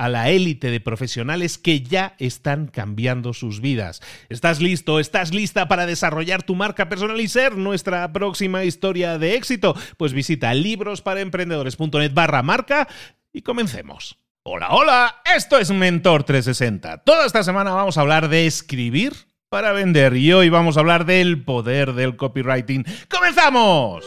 a la élite de profesionales que ya están cambiando sus vidas. ¿Estás listo? ¿Estás lista para desarrollar tu marca personal y ser nuestra próxima historia de éxito? Pues visita librosparaemprendedores.net barra marca y comencemos. Hola, hola, esto es Mentor 360. Toda esta semana vamos a hablar de escribir para vender y hoy vamos a hablar del poder del copywriting. ¡Comenzamos!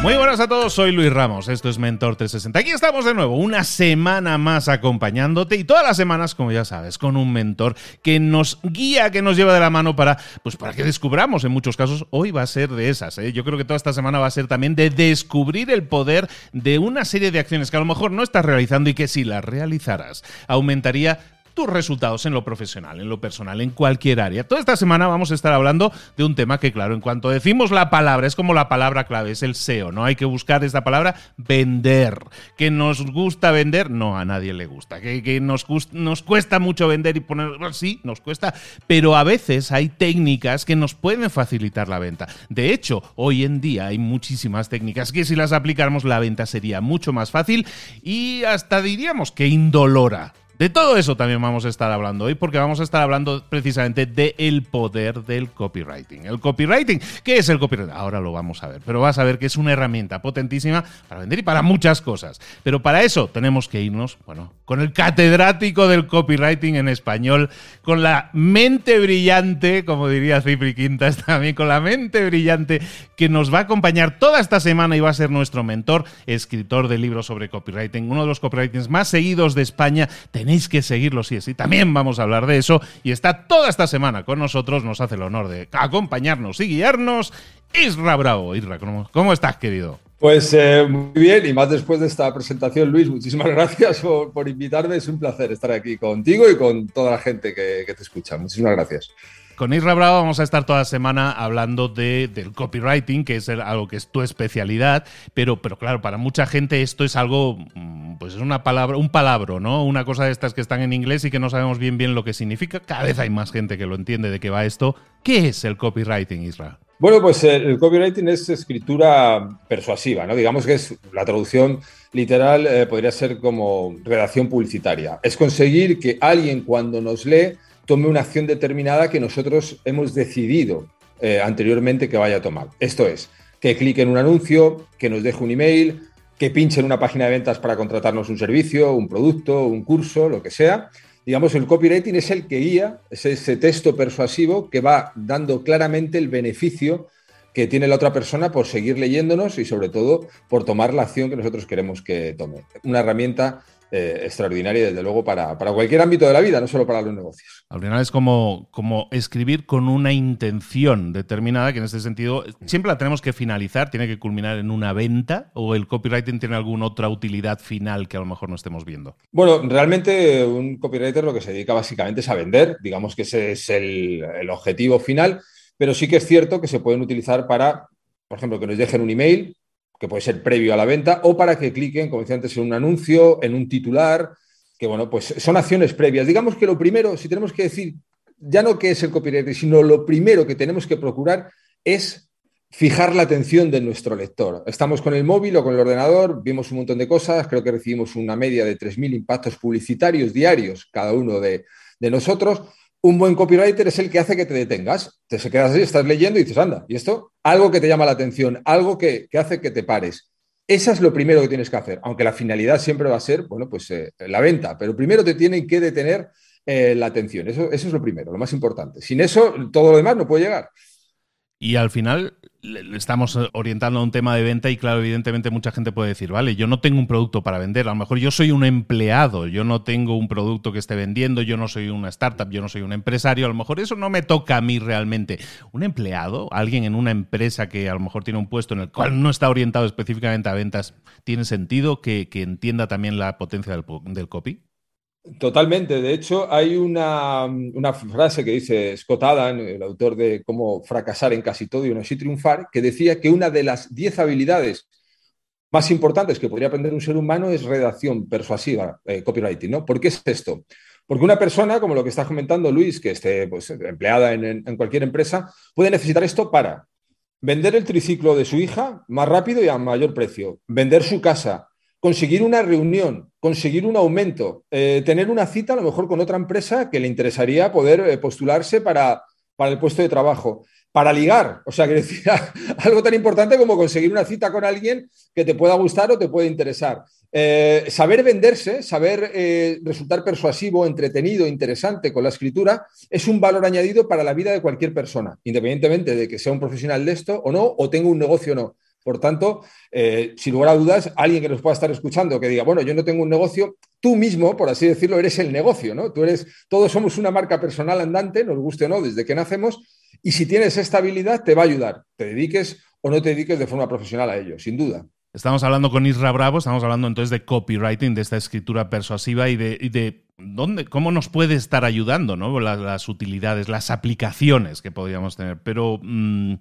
Muy buenas a todos, soy Luis Ramos, esto es Mentor 360. Aquí estamos de nuevo, una semana más acompañándote y todas las semanas, como ya sabes, con un mentor que nos guía, que nos lleva de la mano para, pues para que descubramos, en muchos casos, hoy va a ser de esas. ¿eh? Yo creo que toda esta semana va a ser también de descubrir el poder de una serie de acciones que a lo mejor no estás realizando y que si las realizaras aumentaría tus resultados en lo profesional, en lo personal, en cualquier área. Toda esta semana vamos a estar hablando de un tema que, claro, en cuanto decimos la palabra, es como la palabra clave, es el SEO, ¿no? Hay que buscar esta palabra, vender. ¿Que nos gusta vender? No, a nadie le gusta. ¿Que, nos, nos cuesta mucho vender y poner... Sí, nos cuesta, pero a veces hay técnicas que nos pueden facilitar la venta. De hecho, hoy en día hay muchísimas técnicas que si las aplicáramos la venta sería mucho más fácil y hasta diríamos que indolora. De todo eso también vamos a estar hablando hoy, porque vamos a estar hablando precisamente del poder del copywriting. El copywriting, ¿qué es el copywriting? Ahora lo vamos a ver, pero vas a ver que es una herramienta potentísima para vender y para muchas cosas. Pero para eso tenemos que irnos, bueno, con el catedrático del copywriting en español, con la mente brillante, como diría Cipri Quintas también, con la mente brillante que nos va a acompañar toda esta semana y va a ser nuestro mentor, escritor de libros sobre copywriting, uno de los copywritings más seguidos de España tenéis que seguirlo sí sí. También vamos a hablar de eso y está toda esta semana con nosotros, nos hace el honor de acompañarnos y guiarnos. Isra Bravo, Isra, ¿cómo, estás, querido? Pues eh, muy bien, y más después de esta presentación, Luis, muchísimas gracias por, invitarme. Es un placer estar aquí contigo y con toda la gente que te escucha. Muchísimas gracias. Con Isra Bravo vamos a estar toda la semana hablando de, del copywriting, que es algo que es tu especialidad, pero, pero claro, para mucha gente esto es algo, mm, pues es una palabra, un palabro, ¿no? Una cosa de estas que están en inglés y que no sabemos bien bien lo que significa. Cada vez hay más gente que lo entiende de qué va esto. ¿Qué es el copywriting, Isra? Bueno, pues el copywriting es escritura persuasiva, ¿no? Digamos que es la traducción literal, eh, podría ser como redacción publicitaria. Es conseguir que alguien cuando nos lee tome una acción determinada que nosotros hemos decidido eh, anteriormente que vaya a tomar. Esto es, que clique en un anuncio, que nos deje un email, que pinche en una página de ventas para contratarnos un servicio, un producto, un curso, lo que sea. Digamos, el copywriting es el que guía, es ese texto persuasivo que va dando claramente el beneficio que tiene la otra persona por seguir leyéndonos y sobre todo por tomar la acción que nosotros queremos que tome. Una herramienta eh, extraordinaria, desde luego, para, cualquier ámbito de la vida, no solo para los negocios. Al final es como, como escribir con una intención determinada, que en este sentido siempre la tenemos que finalizar, tiene que culminar en una venta, o el copywriting tiene alguna otra utilidad final que a lo mejor no estemos viendo. Bueno, realmente un copywriter lo que se dedica básicamente es a vender, digamos que ese es el, el objetivo final, pero sí que es cierto que se pueden utilizar para, por ejemplo, que nos dejen un email que puede ser previo a la venta, o para que cliquen, como decía antes, en un anuncio, en un titular, que bueno, pues son acciones previas. Digamos que lo primero, si tenemos que decir, ya no qué es el copyright, sino lo primero que tenemos que procurar es fijar la atención de nuestro lector. Estamos con el móvil o con el ordenador, vimos un montón de cosas, creo que recibimos una media de 3.000 impactos publicitarios diarios, cada uno de, de nosotros un buen copywriter es el que hace que te detengas. Te se quedas así, estás leyendo y dices, anda, ¿y esto? Algo que te llama la atención, algo que, hace que te pares. Esa es lo primero que tienes que hacer, aunque la finalidad siempre va a ser, bueno, pues eh, la venta, pero primero te tienen que detener eh, la atención. Eso es lo primero, lo más importante. Sin eso, todo lo demás no puede llegar. Y al final estamos orientando a un tema de venta y claro, evidentemente mucha gente puede decir, vale, yo no tengo un producto para vender, a lo mejor yo soy un empleado, yo no tengo un producto que esté vendiendo, yo no soy una startup, yo no soy un empresario, a lo mejor eso no me toca a mí realmente. Un empleado, alguien en una empresa que a lo mejor tiene un puesto en el cual no está orientado específicamente a ventas, ¿tiene sentido que, entienda también la potencia del, del copy? Totalmente. De hecho, hay una, frase que dice Scott Adam, el autor de Cómo fracasar en casi todo y no así triunfar, que decía que una de las diez habilidades más importantes que podría aprender un ser humano es redacción persuasiva, eh, copywriting. ¿no? ¿Por qué es esto? Porque una persona, como lo que está comentando Luis, que esté pues, empleada en cualquier empresa, puede necesitar esto para vender el triciclo de su hija más rápido y a mayor precio, vender su casa, conseguir una reunión, conseguir un aumento, eh, tener una cita a lo mejor con otra empresa que le interesaría poder eh, postularse para, para el puesto de trabajo, para ligar, o sea, que algo tan importante como conseguir una cita con alguien que te pueda gustar o te pueda interesar. Eh, saber venderse, saber resultar persuasivo, entretenido, interesante con la escritura, es un valor añadido para la vida de cualquier persona, independientemente de que sea un profesional de esto o no, o tenga un negocio o no. Por tanto, eh, sin lugar a dudas, alguien que nos pueda estar escuchando que diga, bueno, yo no tengo un negocio, tú mismo, por así decirlo, eres el negocio, ¿no? Tú eres, todos somos una marca personal andante, nos guste o no, desde que nacemos, y si tienes esta habilidad, te va a ayudar, te dediques o no te dediques de forma profesional a ello, sin duda. Estamos hablando con Isra Bravo, estamos hablando entonces de copywriting, de esta escritura persuasiva y de, cómo nos puede estar ayudando, ¿no? Las, utilidades, las aplicaciones que podríamos tener. Pero, mm,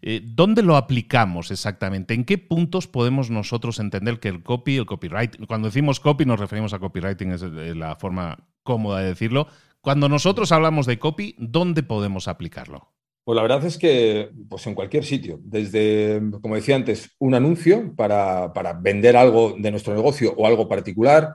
eh, ¿dónde lo aplicamos exactamente? ¿En qué puntos podemos nosotros entender que el copy, el copyright, cuando decimos copy nos referimos a copywriting, es la forma cómoda de decirlo. Cuando nosotros hablamos de copy, ¿dónde podemos aplicarlo? Pues la verdad es que pues en cualquier sitio, desde, como decía antes, un anuncio para, vender algo de nuestro negocio o algo particular,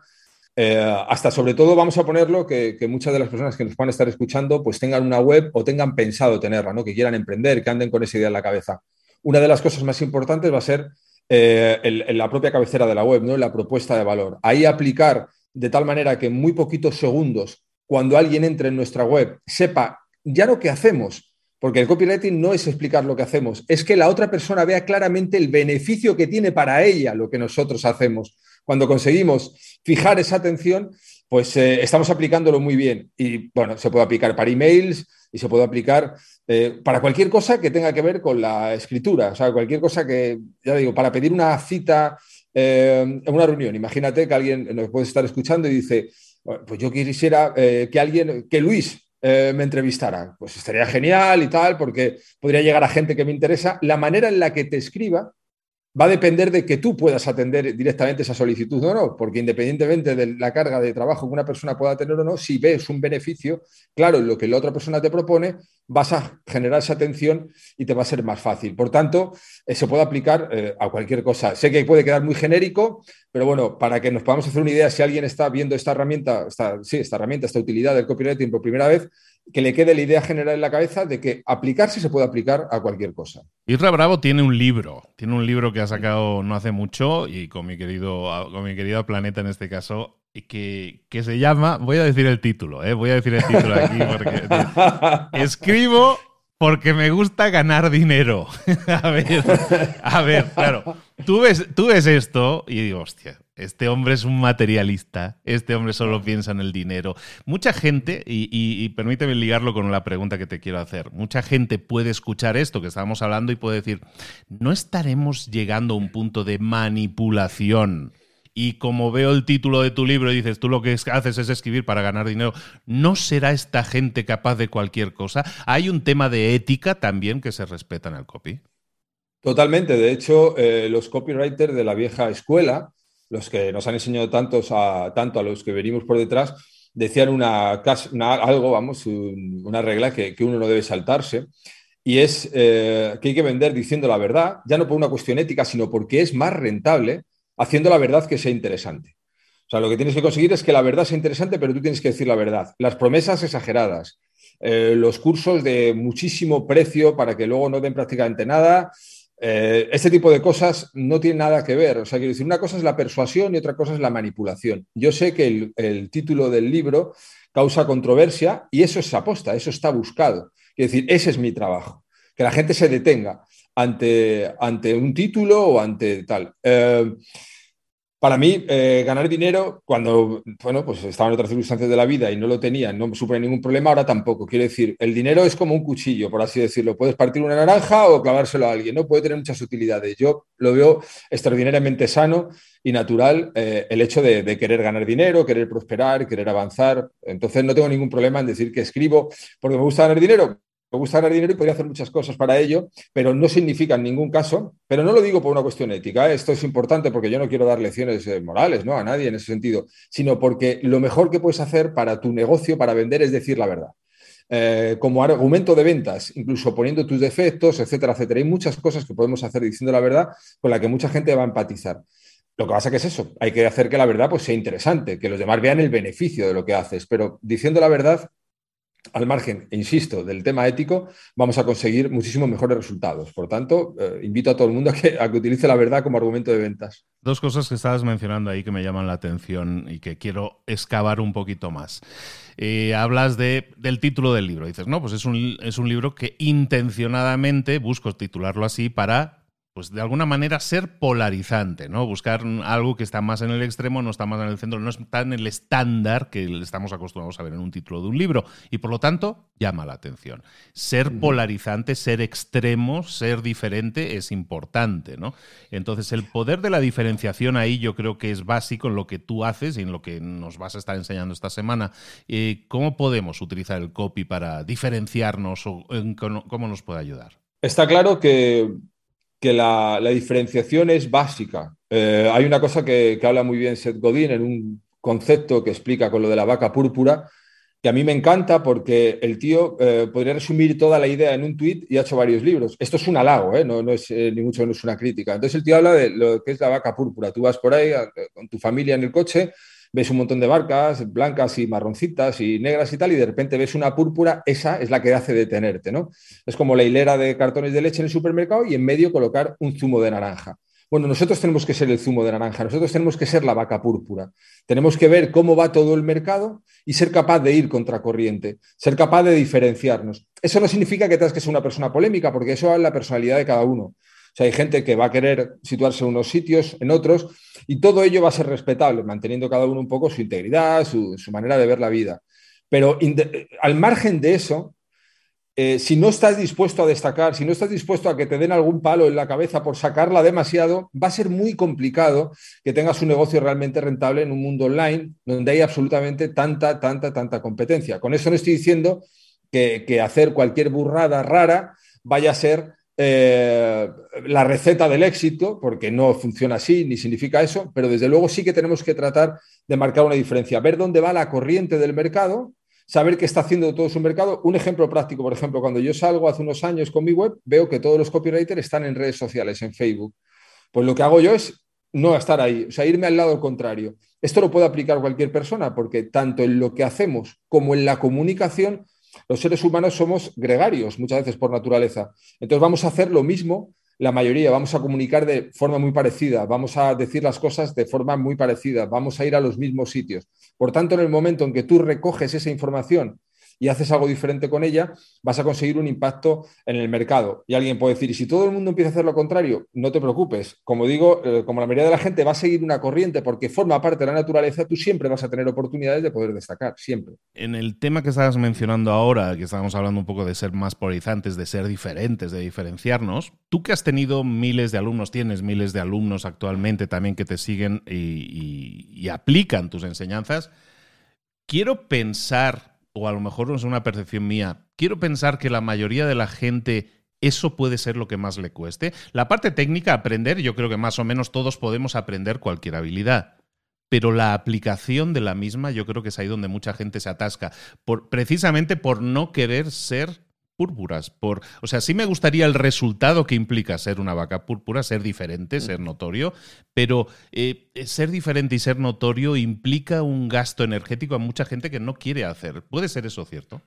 eh, hasta sobre todo vamos a ponerlo que, muchas de las personas que nos van a estar escuchando pues tengan una web o tengan pensado tenerla, ¿no? que quieran emprender, que anden con esa idea en la cabeza. Una de las cosas más importantes va a ser eh, la propia cabecera de la web, ¿no? la propuesta de valor. Ahí aplicar de tal manera que en muy poquitos segundos, cuando alguien entre en nuestra web, sepa ya lo que hacemos, porque el copywriting no es explicar lo que hacemos, es que la otra persona vea claramente el beneficio que tiene para ella lo que nosotros hacemos. Cuando conseguimos fijar esa atención, pues eh, estamos aplicándolo muy bien. Y bueno, se puede aplicar para emails y se puede aplicar eh, para cualquier cosa que tenga que ver con la escritura. O sea, cualquier cosa que, ya digo, para pedir una cita eh, en una reunión. Imagínate que alguien nos puede estar escuchando y dice, pues yo quisiera que alguien, que Luis eh, me entrevistara. Pues estaría genial y tal, porque podría llegar a gente que me interesa. La manera en la que te escriba va a depender de que tú puedas atender directamente esa solicitud o no, porque independientemente de la carga de trabajo que una persona pueda tener o no, si ves un beneficio, claro, en lo que la otra persona te propone, vas a generar esa atención y te va a ser más fácil. Por tanto, eh, se puede aplicar eh, a cualquier cosa. Sé que puede quedar muy genérico, pero bueno, para que nos podamos hacer una idea, si alguien está viendo esta herramienta, esta, sí, esta herramienta, esta utilidad del copywriting por primera vez, que le quede la idea general en la cabeza de que aplicarse se puede aplicar a cualquier cosa. Isra Bravo tiene un libro, tiene un libro que ha sacado no hace mucho y con mi querido, con mi querido Planeta en este caso, que, que se llama, voy a decir el título, ¿eh? voy a decir el título aquí porque escribo porque me gusta ganar dinero. a ver, a ver, claro, tú ves, tú ves esto y digo, hostia, Este hombre es un materialista, este hombre solo piensa en el dinero. Mucha gente, y, permíteme ligarlo con la pregunta que te quiero hacer, mucha gente puede escuchar esto que estábamos hablando y puede decir, ¿no estaremos llegando a un punto de manipulación? Y como veo el título de tu libro y dices, tú lo que haces es escribir para ganar dinero, ¿no será esta gente capaz de cualquier cosa? Hay un tema de ética también que se respeta en el copy. Totalmente. De hecho, eh, los copywriters de la vieja escuela, los que nos han enseñado tantos a, tanto a los que venimos por detrás, decían una, algo, vamos, una regla que, uno no debe saltarse, y es eh, que hay que vender diciendo la verdad, ya no por una cuestión ética, sino porque es más rentable haciendo la verdad que sea interesante. O sea, lo que tienes que conseguir es que la verdad sea interesante, pero tú tienes que decir la verdad. Las promesas exageradas, eh, los cursos de muchísimo precio para que luego no den prácticamente nada, eh, este tipo de cosas no tienen nada que ver. O sea, quiero decir, una cosa es la persuasión y otra cosa es la manipulación. Yo sé que el, título del libro causa controversia y eso es aposta, eso está buscado. Quiero decir, ese es mi trabajo, que la gente se detenga ante, ante un título o ante tal. Eh, para mí, eh, ganar dinero, cuando bueno, pues estaba en otras circunstancias de la vida y no lo tenía, no supone ningún problema, ahora tampoco. Quiero decir, el dinero es como un cuchillo, por así decirlo. Puedes partir una naranja o clavárselo a alguien, ¿no? Puede tener muchas utilidades. Yo lo veo extraordinariamente sano y natural eh, el hecho de, querer ganar dinero, querer prosperar, querer avanzar. Entonces no tengo ningún problema en decir que escribo porque me gusta ganar dinero me gusta ganar dinero y podría hacer muchas cosas para ello, pero no significa en ningún caso, pero no lo digo por una cuestión ética, ¿eh? esto es importante porque yo no quiero dar lecciones eh, morales ¿no? a nadie en ese sentido, sino porque lo mejor que puedes hacer para tu negocio, para vender, es decir la verdad. Eh, como argumento de ventas, incluso poniendo tus defectos, etcétera, etcétera. Hay muchas cosas que podemos hacer diciendo la verdad con la que mucha gente va a empatizar. Lo que pasa que es eso, hay que hacer que la verdad pues, sea interesante, que los demás vean el beneficio de lo que haces, pero diciendo la verdad al margen, insisto, del tema ético, vamos a conseguir muchísimos mejores resultados. Por tanto, eh, invito a todo el mundo a que, utilice la verdad como argumento de ventas. Dos cosas que estabas mencionando ahí que me llaman la atención y que quiero excavar un poquito más. Eh, hablas de, del título del libro. Dices, no, pues es un, es un libro que intencionadamente busco titularlo así para pues de alguna manera ser polarizante, ¿no? Buscar algo que está más en el extremo, no está más en el centro, no está en el estándar que estamos acostumbrados a ver en un título de un libro y por lo tanto llama la atención. Ser polarizante, ser extremo, ser diferente es importante, ¿no? Entonces el poder de la diferenciación ahí yo creo que es básico en lo que tú haces y en lo que nos vas a estar enseñando esta semana. Eh, ¿Cómo podemos utilizar el copy para diferenciarnos o cómo nos puede ayudar? Está claro que que la, diferenciación es básica. Eh, hay una cosa que, habla muy bien Seth Godin en un concepto que explica con lo de la vaca púrpura, que a mí me encanta porque el tío eh, podría resumir toda la idea en un tuit y ha hecho varios libros. Esto es un halago, ¿eh? no, es ni mucho menos una crítica. Entonces el tío habla de lo que es la vaca púrpura. Tú vas por ahí con tu familia en el coche ves un montón de barcas blancas y marroncitas y negras y tal, y de repente ves una púrpura, esa es la que hace detenerte, ¿no? Es como la hilera de cartones de leche en el supermercado y en medio colocar un zumo de naranja. Bueno, nosotros tenemos que ser el zumo de naranja, nosotros tenemos que ser la vaca púrpura. Tenemos que ver cómo va todo el mercado y ser capaz de ir contracorriente, ser capaz de diferenciarnos. Eso no significa que tengas que ser una persona polémica, porque eso es la personalidad de cada uno. O sea, hay gente que va a querer situarse en unos sitios, en otros, y todo ello va a ser respetable, manteniendo cada uno un poco su integridad, su, manera de ver la vida. Pero al margen de eso, eh, si no estás dispuesto a destacar, si no estás dispuesto a que te den algún palo en la cabeza por sacarla demasiado, va a ser muy complicado que tengas un negocio realmente rentable en un mundo online donde hay absolutamente tanta, tanta, tanta competencia. Con eso no estoy diciendo que hacer cualquier burrada rara vaya a ser eh, la receta del éxito, porque no funciona así ni significa eso, pero desde luego sí que tenemos que tratar de marcar una diferencia, ver dónde va la corriente del mercado, saber qué está haciendo todo su mercado. Un ejemplo práctico, por ejemplo, cuando yo salgo hace unos años con mi web, veo que todos los copywriters están en redes sociales, en Facebook. Pues lo que hago yo es no estar ahí, o sea, irme al lado contrario. Esto lo puede aplicar cualquier persona, porque tanto en lo que hacemos como en la comunicación los seres humanos somos gregarios muchas veces por naturaleza. Entonces vamos a hacer lo mismo, la mayoría, vamos a comunicar de forma muy parecida, vamos a decir las cosas de forma muy parecida, vamos a ir a los mismos sitios. Por tanto, en el momento en que tú recoges esa información y haces algo diferente con ella, vas a conseguir un impacto en el mercado. Y alguien puede decir, y si todo el mundo empieza a hacer lo contrario, no te preocupes. Como digo, eh, como la mayoría de la gente va a seguir una corriente porque forma parte de la naturaleza, tú siempre vas a tener oportunidades de poder destacar, siempre. En el tema que estabas mencionando ahora, que estábamos hablando un poco de ser más polarizantes, de ser diferentes, de diferenciarnos, tú que has tenido miles de alumnos, tienes miles de alumnos actualmente también que te siguen y, aplican tus enseñanzas, quiero pensar, o a lo mejor no es una percepción mía, quiero pensar que la mayoría de la gente eso puede ser lo que más le cueste. La parte técnica, aprender, yo creo que más o menos todos podemos aprender cualquier habilidad. Pero la aplicación de la misma, yo creo que es ahí donde mucha gente se atasca, precisamente por no querer ser púrpuras. Por, o sea, sí me gustaría el resultado que implica ser una vaca púrpura, ser diferente, ser notorio, pero eh, ser diferente y ser notorio implica un gasto energético a mucha gente que no quiere hacer. ¿Puede ser eso cierto?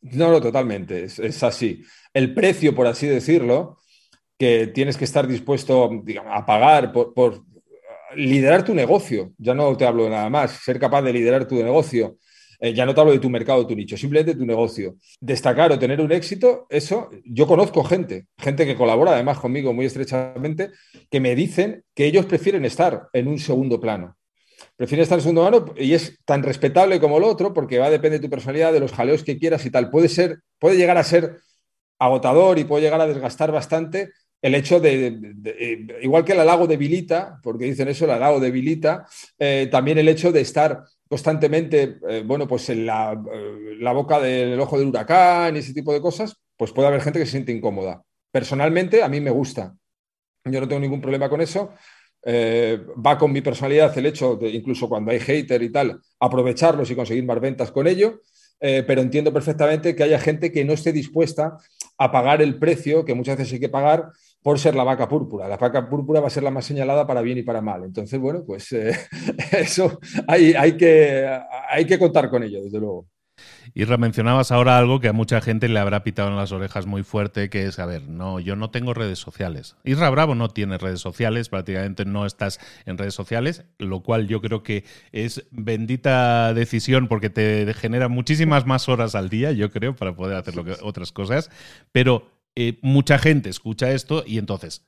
No, no, totalmente, es, así. El precio, por así decirlo, que tienes que estar dispuesto a pagar por, por liderar tu negocio, ya no te hablo de nada más, ser capaz de liderar tu negocio, eh, ya no te hablo de tu mercado, tu nicho, simplemente tu negocio. Destacar o tener un éxito, eso, yo conozco gente, gente que colabora además conmigo muy estrechamente, que me dicen que ellos prefieren estar en un segundo plano. Prefieren estar en segundo plano y es tan respetable como el otro porque va a depender de tu personalidad, de los jaleos que quieras y tal. Puede ser, puede llegar a ser agotador y puede llegar a desgastar bastante el hecho de, eh, igual que el halago debilita, porque dicen eso, el halago debilita, eh, también el hecho de estar constantemente, eh, bueno, pues en la, boca del ojo del huracán y ese tipo de cosas, pues puede haber gente que se siente incómoda. Personalmente, a mí me gusta. Yo no tengo ningún problema con eso. va con mi personalidad el hecho de, incluso cuando hay hater y tal, aprovecharlos y conseguir más ventas con ello. Pero entiendo perfectamente que haya gente que no esté dispuesta a pagar el precio que muchas veces hay que pagar por ser la vaca púrpura. La vaca púrpura va a ser la más señalada para bien y para mal. Entonces, bueno, pues eh, eso hay, hay, que, hay que contar con ello, desde luego. Y mencionabas ahora algo que a mucha gente le habrá pitado en las orejas muy fuerte, que es, a ver, no, yo no tengo redes sociales. Isra Bravo no tiene redes sociales, prácticamente no estás en redes sociales, lo cual yo creo que es bendita decisión porque te genera muchísimas más horas al día, yo creo, para poder hacer otras cosas. Pero eh, mucha gente escucha esto y entonces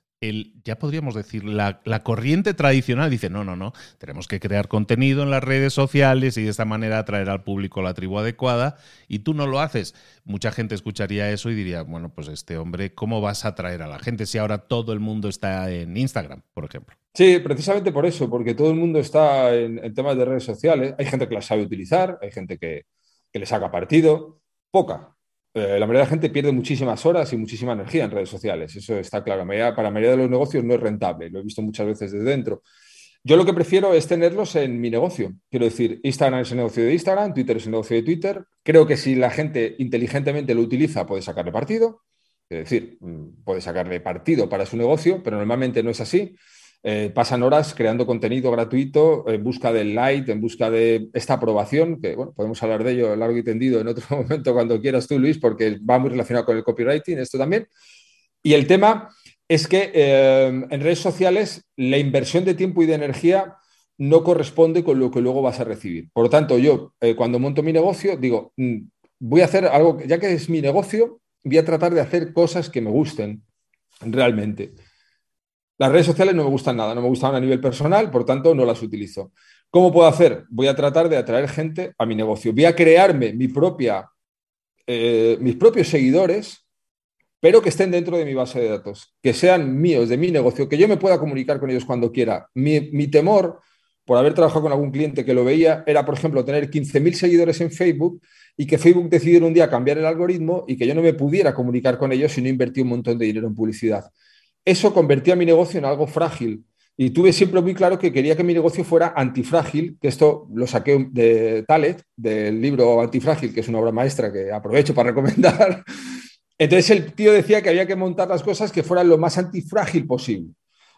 ya podríamos decir, la, corriente tradicional dice, no, no, no, tenemos que crear contenido en las redes sociales y de esta manera atraer al público la tribu adecuada, y tú no lo haces. Mucha gente escucharía eso y diría, bueno, pues este hombre, ¿cómo vas a atraer a la gente si ahora todo el mundo está en Instagram, por ejemplo? Sí, precisamente por eso, porque todo el mundo está en, temas de redes sociales. Hay gente que las sabe utilizar, hay gente que, que le saca partido, poca, eh, la mayoría de la gente pierde muchísimas horas y muchísima energía en redes sociales. Eso está claro. para la mayoría de los negocios no es rentable. Lo he visto muchas veces desde dentro. Yo lo que prefiero es tenerlos en mi negocio. Quiero decir, Instagram es el negocio de Instagram, Twitter es el negocio de Twitter. Creo que si la gente inteligentemente lo utiliza, puede sacarle partido. Es decir, mm, puede sacarle partido para su negocio, pero normalmente no es así. Eh, pasan horas creando contenido gratuito en busca del light, en busca de esta aprobación, que bueno, podemos hablar de ello largo y tendido en otro momento cuando quieras tú, Luis, porque va muy relacionado con el copywriting, esto también. Y el tema es que eh, en redes sociales la inversión de tiempo y de energía no corresponde con lo que luego vas a recibir. Por lo tanto, yo eh, cuando monto mi negocio digo, mm, voy a hacer algo, ya que es mi negocio, voy a tratar de hacer cosas que me gusten realmente. Las redes sociales no me gustan nada, no me gustan a nivel personal, por tanto no las utilizo. ¿Cómo puedo hacer? Voy a tratar de atraer gente a mi negocio. Voy a crearme mi propia, eh, mis propios seguidores, pero que estén dentro de mi base de datos, que sean míos, de mi negocio, que yo me pueda comunicar con ellos cuando quiera. Mi, mi temor, por haber trabajado con algún cliente que lo veía, era, por ejemplo, tener 15.000 seguidores en Facebook y que Facebook decidiera un día cambiar el algoritmo y que yo no me pudiera comunicar con ellos si no invertí un montón de dinero en publicidad eso convertía mi negocio en algo frágil. Y tuve siempre muy claro que quería que mi negocio fuera antifrágil, que esto lo saqué de Talet, del libro Antifrágil, que es una obra maestra que aprovecho para recomendar. Entonces el tío decía que había que montar las cosas que fueran lo más antifrágil posible.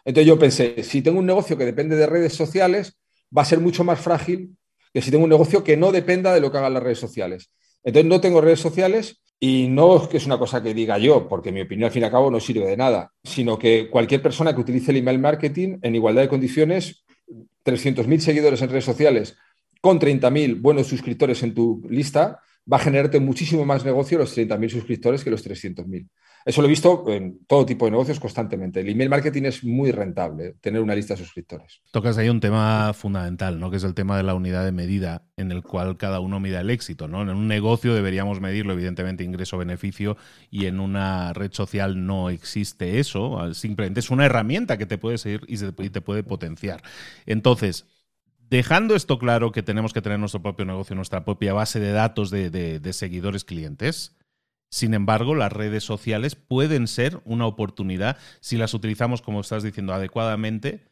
Entonces yo pensé, si tengo un negocio que depende de redes sociales, va a ser mucho más frágil que si tengo un negocio que no dependa de lo que hagan las redes sociales. Entonces no tengo redes sociales y no es que es una cosa que diga yo, porque mi opinión al fin y al cabo no sirve de nada, sino que cualquier persona que utilice el email marketing en igualdad de condiciones, 300.000 seguidores en redes sociales con 30.000 buenos suscriptores en tu lista, va a generarte muchísimo más negocio los 30.000 suscriptores que los 300.000. Eso lo he visto en todo tipo de negocios constantemente. El email marketing es muy rentable, tener una lista de suscriptores. Tocas ahí un tema fundamental, ¿no? Que es el tema de la unidad de medida en el cual cada uno mida el éxito, ¿no? En un negocio deberíamos medirlo, evidentemente, ingreso-beneficio, y en una red social no existe eso. Simplemente es una herramienta que te puede seguir y te puede potenciar. Entonces, dejando esto claro que tenemos que tener nuestro propio negocio, nuestra propia base de datos de seguidores clientes, sin embargo, las redes sociales pueden ser una oportunidad si las utilizamos, como estás diciendo, adecuadamente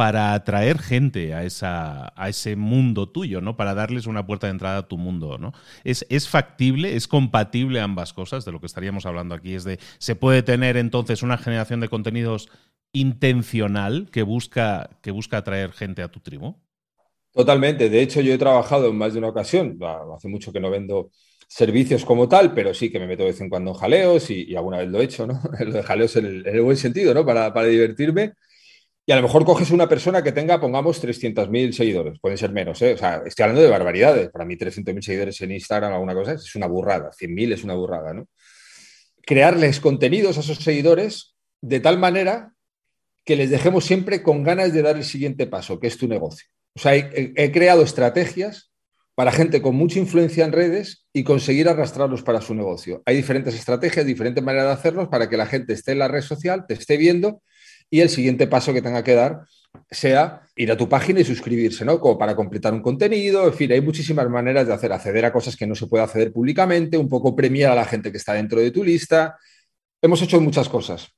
para atraer gente a, esa, a ese mundo tuyo, ¿no? Para darles una puerta de entrada a tu mundo, ¿no? Es, es factible, es compatible ambas cosas, de lo que estaríamos hablando aquí, es de, se puede tener entonces una generación de contenidos intencional que busca, que busca atraer gente a tu tribu. Totalmente, de hecho yo he trabajado en más de una ocasión, hace mucho que no vendo servicios como tal, pero sí que me meto de vez en cuando en jaleos y, alguna vez lo he hecho, ¿no? lo de jaleos en el, buen sentido, ¿no? Para, divertirme. Y a lo mejor coges una persona que tenga, pongamos, 300.000 seguidores. Pueden ser menos, ¿eh? O sea, estoy hablando de barbaridades. Para mí, 300.000 seguidores en Instagram, alguna cosa, es una burrada. 100.000 es una burrada, ¿no? Crearles contenidos a esos seguidores de tal manera que les dejemos siempre con ganas de dar el siguiente paso, que es tu negocio. O sea, he creado estrategias para gente con mucha influencia en redes y conseguir arrastrarlos para su negocio. Hay diferentes estrategias, diferentes maneras de hacerlos para que la gente esté en la red social, te esté viendo y el siguiente paso que tenga que dar sea ir a tu página y suscribirse, ¿no? Como para completar un contenido, en fin, hay muchísimas maneras de hacer, acceder a cosas que no se puede acceder públicamente, un poco premiar a la gente que está dentro de tu lista. Hemos hecho muchas cosas.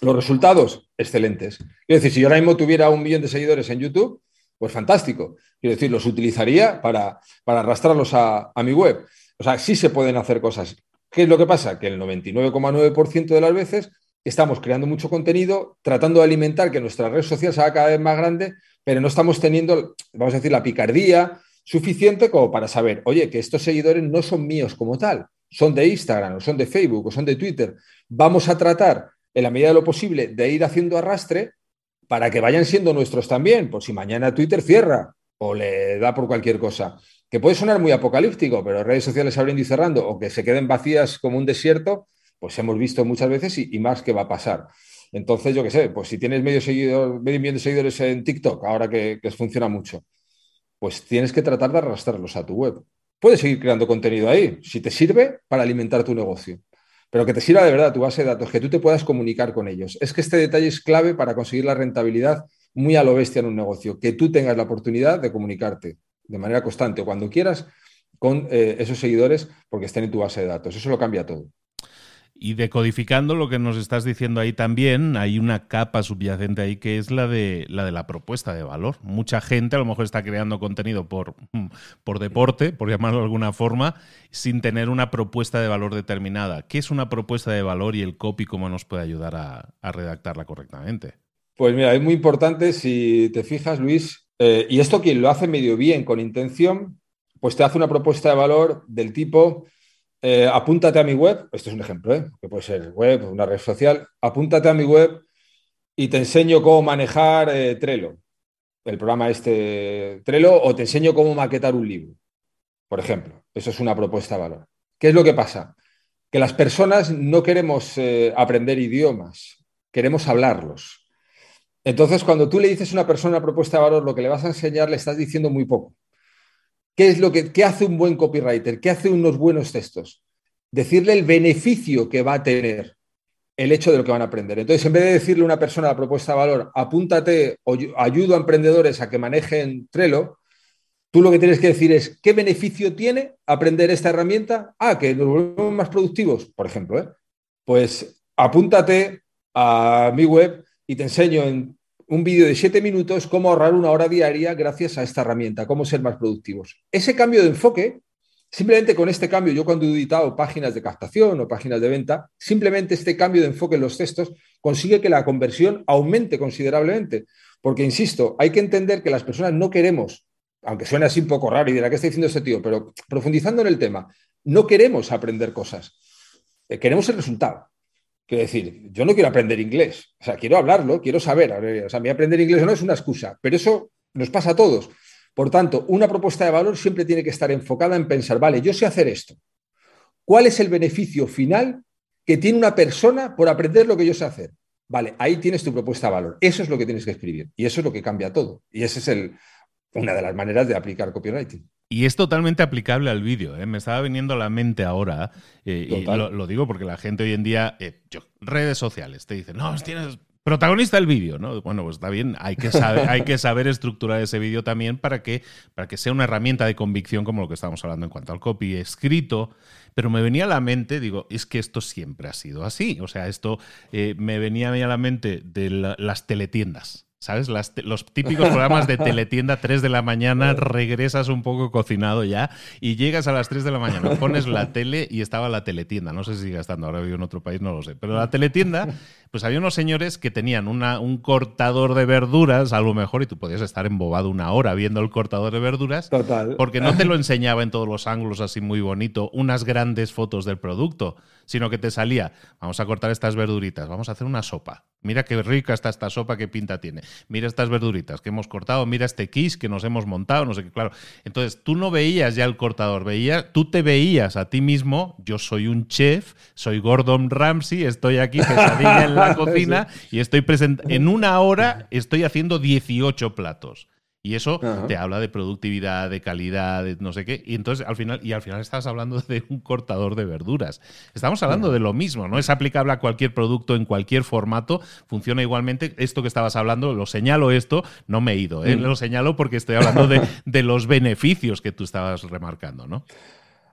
Los resultados, excelentes. Es decir, si yo ahora mismo tuviera un millón de seguidores en YouTube, pues fantástico. Quiero decir, los utilizaría para, arrastrarlos a, mi web. O sea, sí se pueden hacer cosas. ¿Qué es lo que pasa? Que el 99,9% de las veces estamos creando mucho contenido, tratando de alimentar que nuestra red social sea cada vez más grande, pero no estamos teniendo, vamos a decir, la picardía suficiente como para saber, oye, que estos seguidores no son míos como tal, son de Instagram, o son de Facebook, o son de Twitter. Vamos a tratar, en la medida de lo posible, de ir haciendo arrastre para que vayan siendo nuestros también, por si mañana Twitter cierra o le da por cualquier cosa. Que puede sonar muy apocalíptico, pero redes sociales abriendo y cerrando o que se queden vacías como un desierto, pues hemos visto muchas veces y, más que va a pasar. Entonces, yo qué sé, pues si tienes medio, seguidor, medio millón de seguidores en TikTok, ahora que funciona mucho, pues tienes que tratar de arrastrarlos a tu web. Puedes seguir creando contenido ahí, si te sirve para alimentar tu negocio pero que te sirva de verdad tu base de datos, que tú te puedas comunicar con ellos. Es que este detalle es clave para conseguir la rentabilidad muy a lo bestia en un negocio, que tú tengas la oportunidad de comunicarte de manera constante o cuando quieras con eh, esos seguidores porque estén en tu base de datos. Eso lo cambia todo. Y decodificando lo que nos estás diciendo ahí también, hay una capa subyacente ahí que es la de la de la propuesta de valor. Mucha gente a lo mejor está creando contenido por, por deporte, por llamarlo de alguna forma, sin tener una propuesta de valor determinada. ¿Qué es una propuesta de valor y el copy cómo nos puede ayudar a, redactarla correctamente? Pues mira, es muy importante, si te fijas, Luis, eh, y esto quien lo hace medio bien, con intención, pues te hace una propuesta de valor del tipo eh, apúntate a mi web, esto es un ejemplo, ¿eh? que puede ser web, una red social, apúntate a mi web y te enseño cómo manejar eh, Trello, el programa este Trello, o te enseño cómo maquetar un libro, por ejemplo. Eso es una propuesta de valor. ¿Qué es lo que pasa? Que las personas no queremos aprender idiomas, queremos hablarlos. Entonces, cuando tú le dices a una persona una propuesta de valor, lo que le vas a enseñar le estás diciendo muy poco. ¿Qué es lo que hace un buen copywriter? ¿Qué hace unos buenos textos? Decirle el beneficio que va a tener el hecho de lo que van a aprender. Entonces, en vez de decirle a una persona la propuesta de valor, apúntate o ayudo a emprendedores a que manejen Trello, tú lo que tienes que decir es, ¿qué beneficio tiene aprender esta herramienta? Ah, que nos volvemos más productivos, por ejemplo. ¿eh? Pues apúntate a mi web y te enseño en un vídeo de siete minutos, cómo ahorrar una hora diaria gracias a esta herramienta, cómo ser más productivos. Ese cambio de enfoque, simplemente con este cambio, yo cuando he editado páginas de captación o páginas de venta, simplemente este cambio de enfoque en los textos consigue que la conversión aumente considerablemente. Porque, insisto, hay que entender que las personas no queremos, aunque suene así un poco raro y dirá, ¿qué está diciendo este tío? Pero profundizando en el tema, no queremos aprender cosas, eh, queremos el resultado. Quiero decir, yo no quiero aprender inglés, o sea, quiero hablarlo, quiero saber. O sea, mí aprender inglés no es una excusa, pero eso nos pasa a todos. Por tanto, una propuesta de valor siempre tiene que estar enfocada en pensar, vale, yo sé hacer esto. ¿Cuál es el beneficio final que tiene una persona por aprender lo que yo sé hacer? Vale, ahí tienes tu propuesta de valor. Eso es lo que tienes que escribir y eso es lo que cambia todo. Y esa es el, una de las maneras de aplicar copywriting. Y es totalmente aplicable al vídeo. ¿eh? Me estaba viniendo a la mente ahora, eh, y lo, digo porque la gente hoy en día, eh, redes sociales, te dicen, no, tienes protagonista del vídeo, ¿no? Bueno, pues está bien, hay que saber, hay que saber estructurar ese vídeo también para que, para que sea una herramienta de convicción como lo que estamos hablando en cuanto al copy escrito. Pero me venía a la mente, digo, es que esto siempre ha sido así. O sea, esto eh, me venía a la mente de las teletiendas. ¿Sabes? los típicos programas de teletienda 3 de la mañana, regresas un poco cocinado ya y llegas a las 3 de la mañana, pones la tele y estaba la teletienda. No sé si sigue estando, ahora vivo en otro país, no lo sé. Pero la teletienda, pues había unos señores que tenían una, un cortador de verduras, a lo mejor, y tú podías estar embobado una hora viendo el cortador de verduras. Total. Porque no te lo enseñaba en todos los ángulos así muy bonito, unas grandes fotos del producto, sino que te salía, vamos a cortar estas verduritas, vamos a hacer una sopa Mira qué rica está esta sopa, qué pinta tiene. Mira estas verduritas que hemos cortado, mira este quiche que nos hemos montado, no sé qué, claro. Entonces, tú no veías ya el cortador, veía, tú te veías a ti mismo, yo soy un chef, soy Gordon Ramsay, estoy aquí pesadilla en la cocina y estoy presente en una hora estoy haciendo 18 platos. Y eso te habla de productividad, de calidad, de no sé qué. Y entonces al final, y al final estás hablando de un cortador de verduras. Estamos hablando de lo mismo, ¿no? Es aplicable a cualquier producto en cualquier formato. Funciona igualmente. Esto que estabas hablando, lo señalo esto, no me he ido, ¿eh? lo señalo porque estoy hablando de, los beneficios que tú estabas remarcando, ¿no?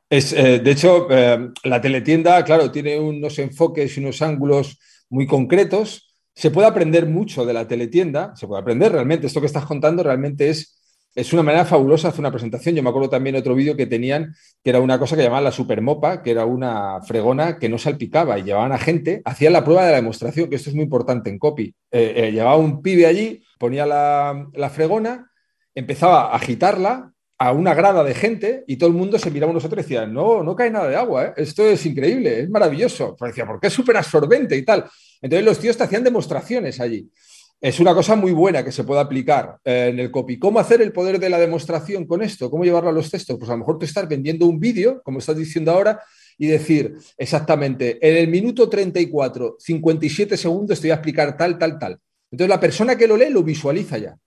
Es, eh, de hecho, eh, la teletienda, claro, tiene unos enfoques y unos ángulos muy concretos se puede aprender mucho de la teletienda, se puede aprender realmente. Esto que estás contando realmente es, es una manera fabulosa hacer una presentación. Yo me acuerdo también otro vídeo que tenían, que era una cosa que llamaban la supermopa, que era una fregona que no salpicaba y llevaban a gente, hacían la prueba de la demostración, que esto es muy importante en copy. Eh, eh, llevaba un pibe allí, ponía la, la fregona, empezaba a agitarla, a una grada de gente y todo el mundo se miraba a nosotros y decía, no, no cae nada de agua, ¿eh? esto es increíble, es maravilloso. Pues decía, porque es súper absorbente y tal. Entonces los tíos te hacían demostraciones allí. Es una cosa muy buena que se puede aplicar eh, en el copy. ¿Cómo hacer el poder de la demostración con esto? ¿Cómo llevarlo a los textos? Pues a lo mejor tú estás vendiendo un vídeo, como estás diciendo ahora, y decir exactamente, en el minuto 34, 57 segundos te voy a explicar tal, tal, tal. Entonces la persona que lo lee lo visualiza ya.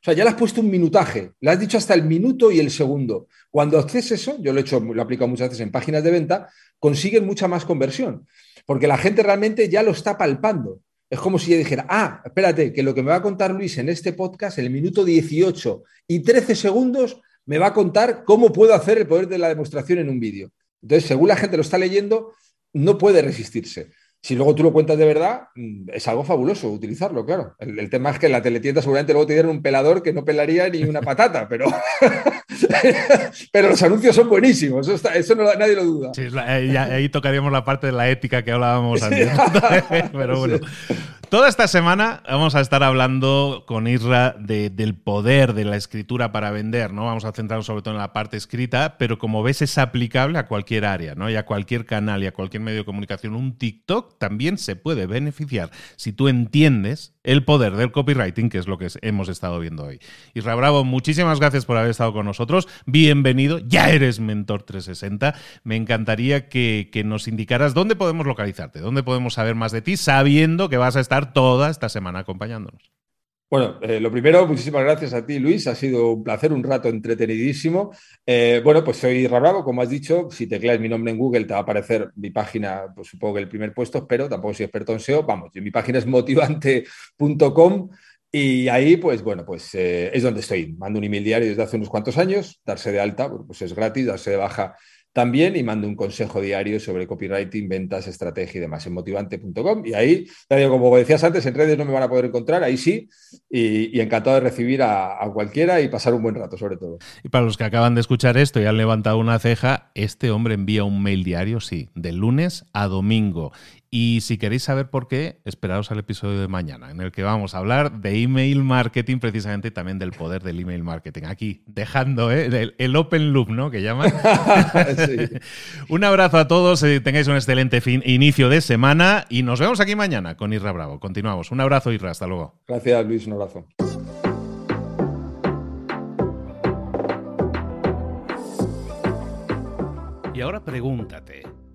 O sea, ya le has puesto un minutaje, le has dicho hasta el minuto y el segundo. Cuando haces eso, yo lo he hecho, lo he aplicado muchas veces en páginas de venta, consiguen mucha más conversión porque la gente realmente ya lo está palpando. Es como si yo dijera, ah, espérate, que lo que me va a contar Luis en este podcast, en el minuto 18 y 13 segundos, me va a contar cómo puedo hacer el poder de la demostración en un vídeo. Entonces, según la gente lo está leyendo, no puede resistirse. Si luego tú lo cuentas de verdad, mm, es algo fabuloso utilizarlo, claro. El, tema es que en la teletienda seguramente luego te dieron un pelador que no pelaría ni una patata, pero, pero los anuncios son buenísimos, eso, nadie lo duda. Sí, ahí tocaríamos la parte de la ética que hablábamos antes. pero bueno. Toda esta semana vamos a estar hablando con Isra del poder de la escritura para vender, ¿no? Vamos a centrarnos sobre todo en la parte escrita, pero como ves es aplicable a cualquier área, ¿no? Y a cualquier canal y a cualquier medio de comunicación. Un TikTok también se puede beneficiar si tú entiendes el poder del copywriting, que es lo que hemos estado viendo hoy. Isra Bravo, muchísimas gracias por haber estado con nosotros. Bienvenido, ya eres Mentor 360. Me encantaría que, nos indicaras dónde podemos localizarte, dónde podemos saber más de ti, sabiendo que vas a estar toda esta semana acompañándonos. Bueno, eh, lo primero, muchísimas gracias a ti, Luis. Ha sido un placer, un rato entretenidísimo. Eh, bueno, pues soy Rabravo, como has dicho. Si tecleas mi nombre en Google, te va a aparecer mi página, pues supongo que el primer puesto, pero tampoco soy experto en SEO. Vamos, mi página es motivante.com y ahí, pues bueno, pues eh, es donde estoy. Mando un email diario desde hace unos cuantos años. Darse de alta, pues es gratis. Darse de baja también y mando un consejo diario sobre copywriting, ventas, estrategia y demás en motivante.com. Y ahí, como decías antes, en redes no me van a poder encontrar, ahí sí, y, encantado de recibir a, a, cualquiera y pasar un buen rato, sobre todo. Y para los que acaban de escuchar esto y han levantado una ceja, este hombre envía un mail diario, sí, de lunes a domingo. Y si queréis saber por qué, esperaos al episodio de mañana, en el que vamos a hablar de email marketing, precisamente y también del poder del email marketing. Aquí, dejando ¿eh? el, open loop, ¿no? Que llaman. un abrazo a todos, eh, tengáis un excelente fin, inicio de semana y nos vemos aquí mañana con Irra Bravo. Continuamos. Un abrazo, Irra, hasta luego. Gracias, Luis, un abrazo. Y ahora pregúntate.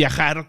viajar